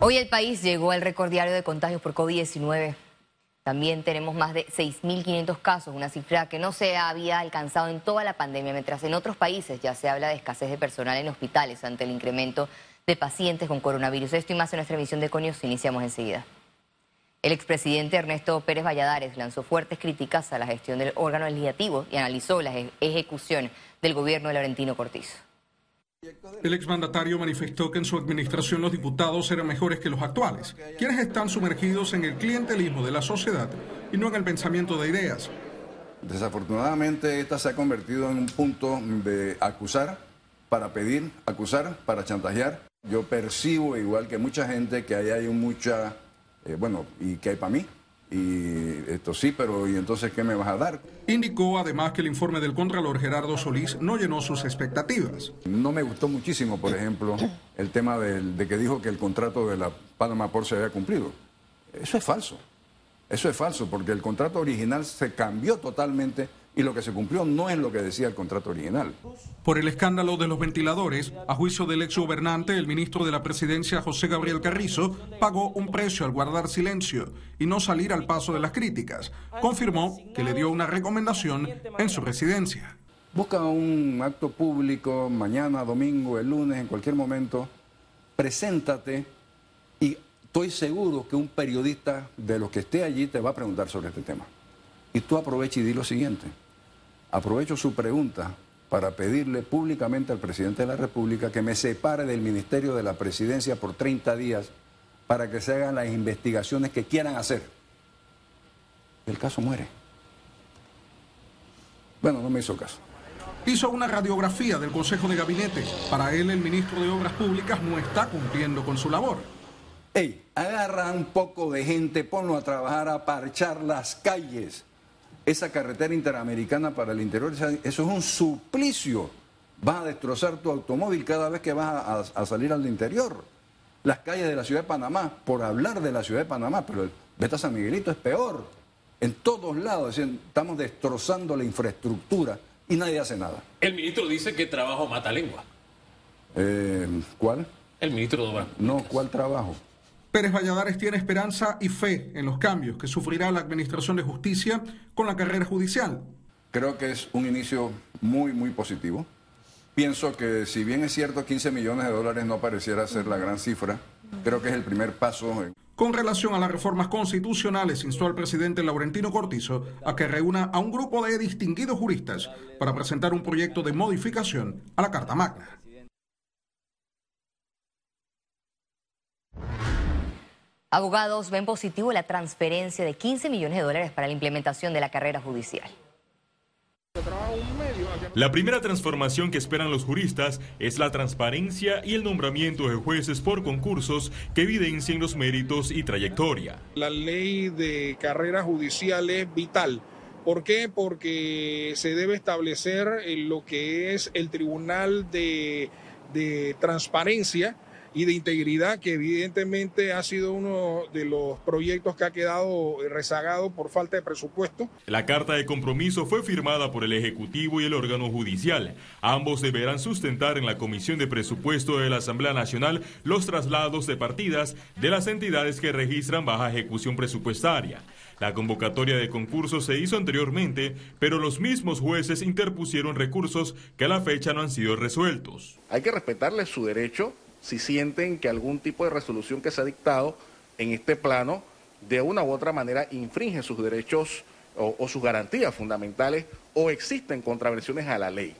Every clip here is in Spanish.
Hoy el país llegó al récord diario de contagios por COVID-19. También tenemos más de 6.500 casos, una cifra que no se había alcanzado en toda la pandemia, mientras en otros países ya se habla de escasez de personal en hospitales ante el incremento de pacientes con coronavirus. Esto y más en nuestra emisión de Conios iniciamos enseguida. El expresidente Ernesto Pérez Valladares lanzó fuertes críticas a la gestión del órgano legislativo y analizó la ejecución del gobierno de Laurentino Cortizo. El exmandatario manifestó que en su administración los diputados eran mejores que los actuales, quienes están sumergidos en el clientelismo de la sociedad y no en el pensamiento de ideas. Desafortunadamente, esta se ha convertido en un punto de acusar para pedir, acusar para chantajear. Yo percibo, igual que mucha gente, que ahí hay mucha, eh, bueno, y que hay para mí, y esto sí, pero ¿y entonces qué me vas a dar? Indicó además que el informe del Contralor Gerardo Solís no llenó sus expectativas. No me gustó muchísimo, por ejemplo, el tema de, que dijo que el contrato de la Panama Port se había cumplido. Eso es falso. Eso es falso, porque el contrato original se cambió totalmente y lo que se cumplió no es lo que decía el contrato original. Por el escándalo de los ventiladores, a juicio del ex gobernante, el ministro de la Presidencia, José Gabriel Carrizo, pagó un precio al guardar silencio y no salir al paso de las críticas. Confirmó que le dio una recomendación en su residencia. Busca un acto público mañana, domingo, el lunes, en cualquier momento, preséntate y estoy seguro que un periodista de los que esté allí te va a preguntar sobre este tema. Y tú aprovecha y di lo siguiente. Aprovecho su pregunta para pedirle públicamente al presidente de la República que me separe del Ministerio de la Presidencia por 30 días para que se hagan las investigaciones que quieran hacer. El caso muere. Bueno, no me hizo caso. Hizo una radiografía del Consejo de Gabinete. Para él, el ministro de Obras Públicas no está cumpliendo con su labor. Ey, agarra un poco de gente, ponlo a trabajar a parchar las calles esa carretera interamericana para el interior, eso es un suplicio. Vas a destrozar tu automóvil cada vez que vas a, salir al interior. Las calles de la ciudad de Panamá, por hablar de la ciudad de Panamá, pero el Beta San Miguelito es peor. En todos lados, estamos destrozando la infraestructura y nadie hace nada. El ministro dice que trabajo mata lengua. Eh, ¿Cuál? El ministro de Obras. No, ¿cuál trabajo? Pérez Valladares tiene esperanza y fe en los cambios que sufrirá la Administración de Justicia con la carrera judicial. Creo que es un inicio muy, muy positivo. Pienso que si bien es cierto 15 millones de dólares no pareciera ser la gran cifra, creo que es el primer paso. Con relación a las reformas constitucionales, instó al presidente Laurentino Cortizo a que reúna a un grupo de distinguidos juristas para presentar un proyecto de modificación a la Carta Magna. Abogados ven positivo la transferencia de 15 millones de dólares para la implementación de la carrera judicial. La primera transformación que esperan los juristas es la transparencia y el nombramiento de jueces por concursos que evidencien los méritos y trayectoria. La ley de carrera judicial es vital. ¿Por qué? Porque se debe establecer lo que es el tribunal de, de transparencia y de integridad, que evidentemente ha sido uno de los proyectos que ha quedado rezagado por falta de presupuesto. La carta de compromiso fue firmada por el Ejecutivo y el órgano judicial. Ambos deberán sustentar en la Comisión de Presupuesto de la Asamblea Nacional los traslados de partidas de las entidades que registran baja ejecución presupuestaria. La convocatoria de concurso se hizo anteriormente, pero los mismos jueces interpusieron recursos que a la fecha no han sido resueltos. Hay que respetarle su derecho si sienten que algún tipo de resolución que se ha dictado en este plano de una u otra manera infringe sus derechos o, sus garantías fundamentales o existen contravenciones a la ley.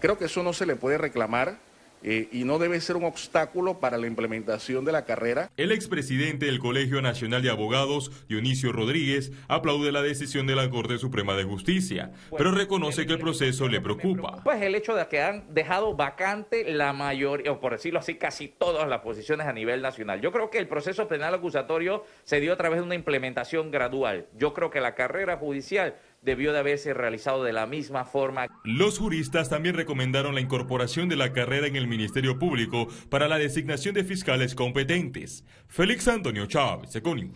Creo que eso no se le puede reclamar eh, y no debe ser un obstáculo para la implementación de la carrera. El expresidente del Colegio Nacional de Abogados, Dionisio Rodríguez, aplaude la decisión de la Corte Suprema de Justicia, pero reconoce que el proceso le preocupa. Pues el hecho de que han dejado vacante la mayoría, o por decirlo así, casi todas las posiciones a nivel nacional. Yo creo que el proceso penal acusatorio se dio a través de una implementación gradual. Yo creo que la carrera judicial debió de haberse realizado de la misma forma. Los juristas también recomendaron la incorporación de la carrera en el Ministerio Público para la designación de fiscales competentes. Félix Antonio Chávez, Econius.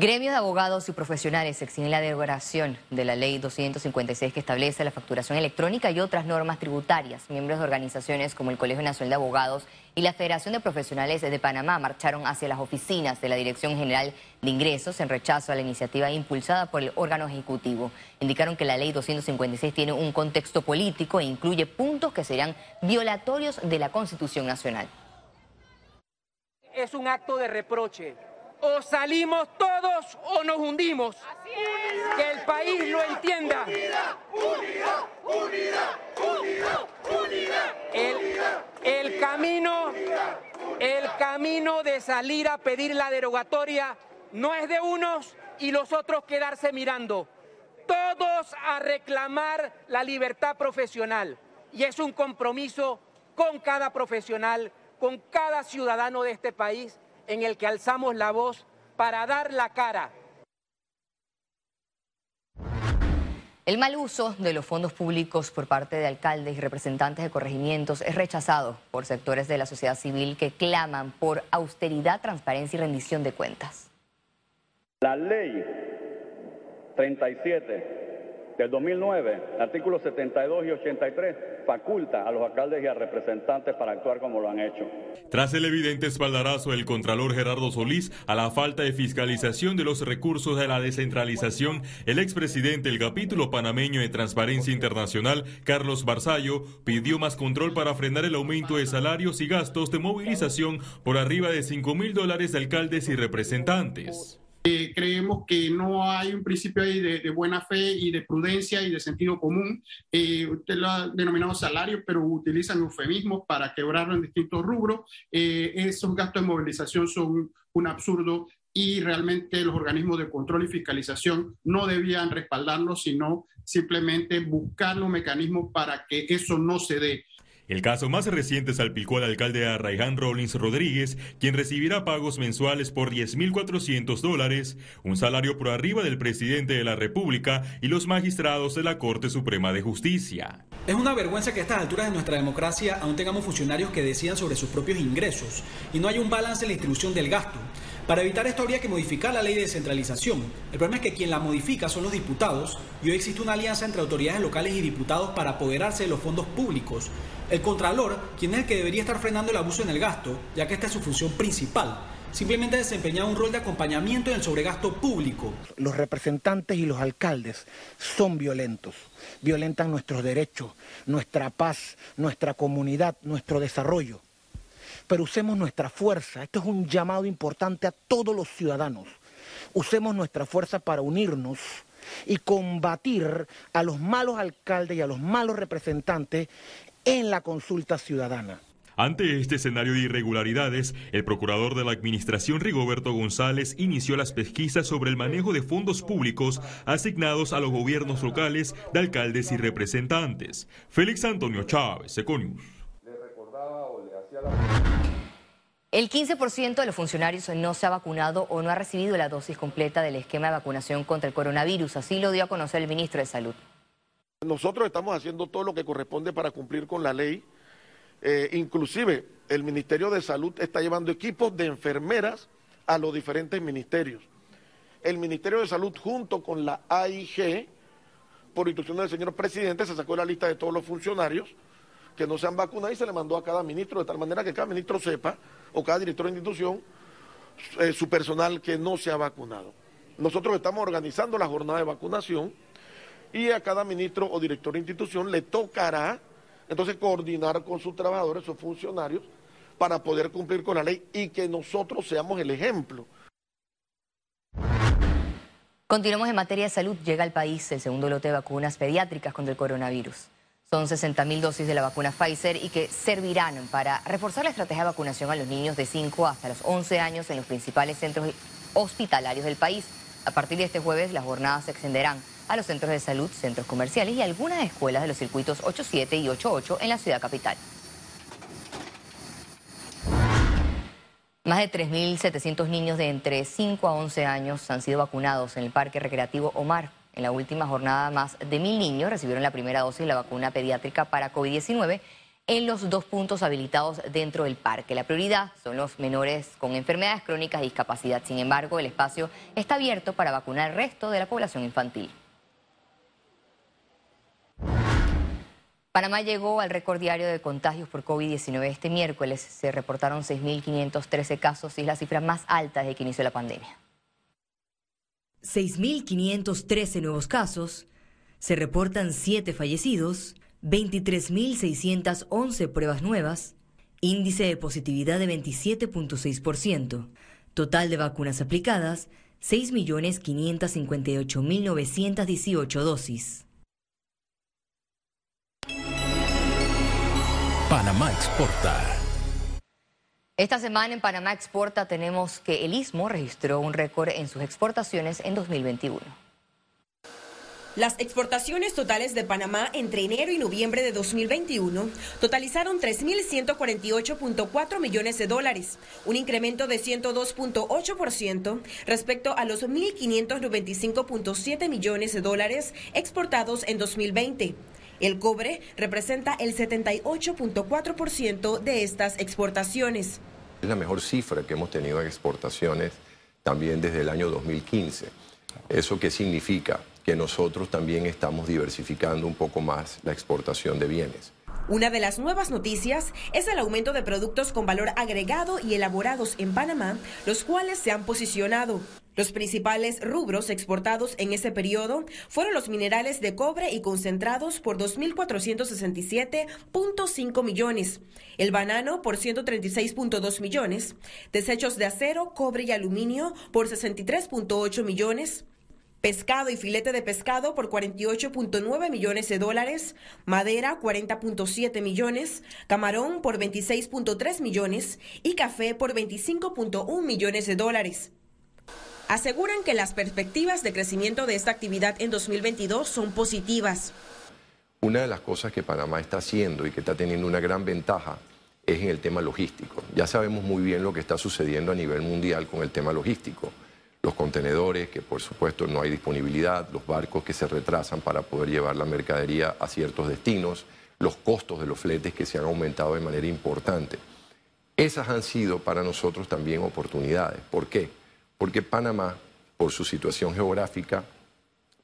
Gremios de abogados y profesionales exigen la derogación de la ley 256 que establece la facturación electrónica y otras normas tributarias. Miembros de organizaciones como el Colegio Nacional de Abogados y la Federación de Profesionales de Panamá marcharon hacia las oficinas de la Dirección General de Ingresos en rechazo a la iniciativa impulsada por el órgano ejecutivo. Indicaron que la ley 256 tiene un contexto político e incluye puntos que serían violatorios de la Constitución Nacional. Es un acto de reproche o salimos todos o nos hundimos. Que el país lo entienda. El, camino, el camino de salir a pedir la derogatoria no es de unos y los otros quedarse mirando. Todos a reclamar la libertad profesional. Y es un compromiso con cada profesional, con cada ciudadano de este país en el que alzamos la voz para dar la cara. El mal uso de los fondos públicos por parte de alcaldes y representantes de corregimientos es rechazado por sectores de la sociedad civil que claman por austeridad, transparencia y rendición de cuentas. La ley 37 del 2009, artículos 72 y 83, faculta a los alcaldes y a representantes para actuar como lo han hecho. Tras el evidente espaldarazo del Contralor Gerardo Solís a la falta de fiscalización de los recursos de la descentralización, el expresidente del capítulo panameño de Transparencia Internacional, Carlos Barzallo, pidió más control para frenar el aumento de salarios y gastos de movilización por arriba de 5 mil dólares de alcaldes y representantes. Eh, creemos que no hay un principio ahí de, buena fe y de prudencia y de sentido común. Eh, usted lo ha denominado salario, pero utilizan eufemismos para quebrarlo en distintos rubros. Eh, esos gastos de movilización son un absurdo y realmente los organismos de control y fiscalización no debían respaldarlo, sino simplemente buscar los mecanismos para que eso no se dé. El caso más reciente salpicó al alcalde Arraigán Rollins Rodríguez, quien recibirá pagos mensuales por 10.400 dólares, un salario por arriba del presidente de la República y los magistrados de la Corte Suprema de Justicia. Es una vergüenza que a estas alturas de nuestra democracia aún tengamos funcionarios que decidan sobre sus propios ingresos y no hay un balance en la distribución del gasto. Para evitar esto habría que modificar la ley de descentralización. El problema es que quien la modifica son los diputados y hoy existe una alianza entre autoridades locales y diputados para apoderarse de los fondos públicos. El Contralor, quien es el que debería estar frenando el abuso en el gasto, ya que esta es su función principal, simplemente ha un rol de acompañamiento en el sobregasto público. Los representantes y los alcaldes son violentos, violentan nuestros derechos, nuestra paz, nuestra comunidad, nuestro desarrollo pero usemos nuestra fuerza. Esto es un llamado importante a todos los ciudadanos. Usemos nuestra fuerza para unirnos y combatir a los malos alcaldes y a los malos representantes en la consulta ciudadana. Ante este escenario de irregularidades, el procurador de la Administración Rigoberto González inició las pesquisas sobre el manejo de fondos públicos asignados a los gobiernos locales de alcaldes y representantes. Félix Antonio Chávez, Econius. El 15% de los funcionarios no se ha vacunado o no ha recibido la dosis completa del esquema de vacunación contra el coronavirus. Así lo dio a conocer el ministro de Salud. Nosotros estamos haciendo todo lo que corresponde para cumplir con la ley. Eh, inclusive el Ministerio de Salud está llevando equipos de enfermeras a los diferentes ministerios. El Ministerio de Salud junto con la AIG, por instrucción del señor presidente, se sacó la lista de todos los funcionarios que no se han vacunado y se le mandó a cada ministro, de tal manera que cada ministro sepa o cada director de institución, eh, su personal que no se ha vacunado. Nosotros estamos organizando la jornada de vacunación y a cada ministro o director de institución le tocará entonces coordinar con sus trabajadores, sus funcionarios, para poder cumplir con la ley y que nosotros seamos el ejemplo. Continuamos en materia de salud. Llega al país el segundo lote de vacunas pediátricas contra el coronavirus. Son 60.000 dosis de la vacuna Pfizer y que servirán para reforzar la estrategia de vacunación a los niños de 5 hasta los 11 años en los principales centros hospitalarios del país. A partir de este jueves, las jornadas se extenderán a los centros de salud, centros comerciales y algunas escuelas de los circuitos 87 y 88 en la ciudad capital. Más de 3.700 niños de entre 5 a 11 años han sido vacunados en el Parque Recreativo Omar. En la última jornada, más de mil niños recibieron la primera dosis de la vacuna pediátrica para COVID-19 en los dos puntos habilitados dentro del parque. La prioridad son los menores con enfermedades crónicas y discapacidad. Sin embargo, el espacio está abierto para vacunar al resto de la población infantil. Panamá llegó al récord diario de contagios por COVID-19 este miércoles. Se reportaron 6.513 casos y es la cifra más alta desde que inició la pandemia. 6.513 nuevos casos, se reportan 7 fallecidos, 23.611 pruebas nuevas, índice de positividad de 27.6%, total de vacunas aplicadas 6.558.918 dosis. Panamá exporta. Esta semana en Panamá Exporta tenemos que el Istmo registró un récord en sus exportaciones en 2021. Las exportaciones totales de Panamá entre enero y noviembre de 2021 totalizaron 3.148.4 millones de dólares, un incremento de 102.8% respecto a los 1.595.7 millones de dólares exportados en 2020. El cobre representa el 78.4% de estas exportaciones. Es la mejor cifra que hemos tenido en exportaciones también desde el año 2015. ¿Eso qué significa? Que nosotros también estamos diversificando un poco más la exportación de bienes. Una de las nuevas noticias es el aumento de productos con valor agregado y elaborados en Panamá, los cuales se han posicionado. Los principales rubros exportados en ese periodo fueron los minerales de cobre y concentrados por 2.467.5 millones, el banano por 136.2 millones, desechos de acero, cobre y aluminio por 63.8 millones, pescado y filete de pescado por 48.9 millones de dólares, madera 40.7 millones, camarón por 26.3 millones y café por 25.1 millones de dólares. Aseguran que las perspectivas de crecimiento de esta actividad en 2022 son positivas. Una de las cosas que Panamá está haciendo y que está teniendo una gran ventaja es en el tema logístico. Ya sabemos muy bien lo que está sucediendo a nivel mundial con el tema logístico los contenedores, que por supuesto no hay disponibilidad, los barcos que se retrasan para poder llevar la mercadería a ciertos destinos, los costos de los fletes que se han aumentado de manera importante. Esas han sido para nosotros también oportunidades. ¿Por qué? Porque Panamá, por su situación geográfica,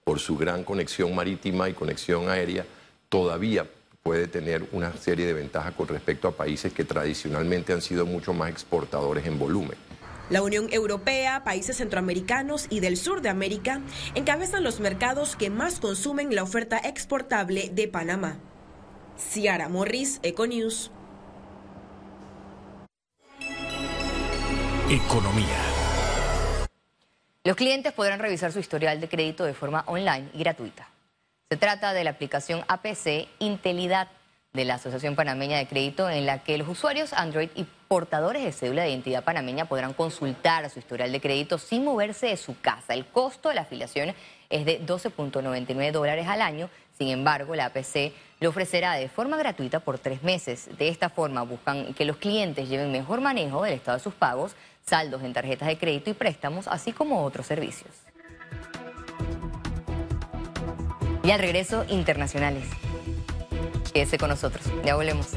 por su gran conexión marítima y conexión aérea, todavía puede tener una serie de ventajas con respecto a países que tradicionalmente han sido mucho más exportadores en volumen. La Unión Europea, países centroamericanos y del sur de América encabezan los mercados que más consumen la oferta exportable de Panamá. Ciara Morris, Econews. Economía. Los clientes podrán revisar su historial de crédito de forma online y gratuita. Se trata de la aplicación APC Intelidad de la Asociación Panameña de Crédito en la que los usuarios Android y portadores de cédula de identidad panameña podrán consultar su historial de crédito sin moverse de su casa. El costo de la afiliación es de 12.99 dólares al año. Sin embargo, la APC lo ofrecerá de forma gratuita por tres meses. De esta forma buscan que los clientes lleven mejor manejo del estado de sus pagos, saldos en tarjetas de crédito y préstamos, así como otros servicios. Y al regreso, internacionales. Quédese con nosotros. Ya volvemos.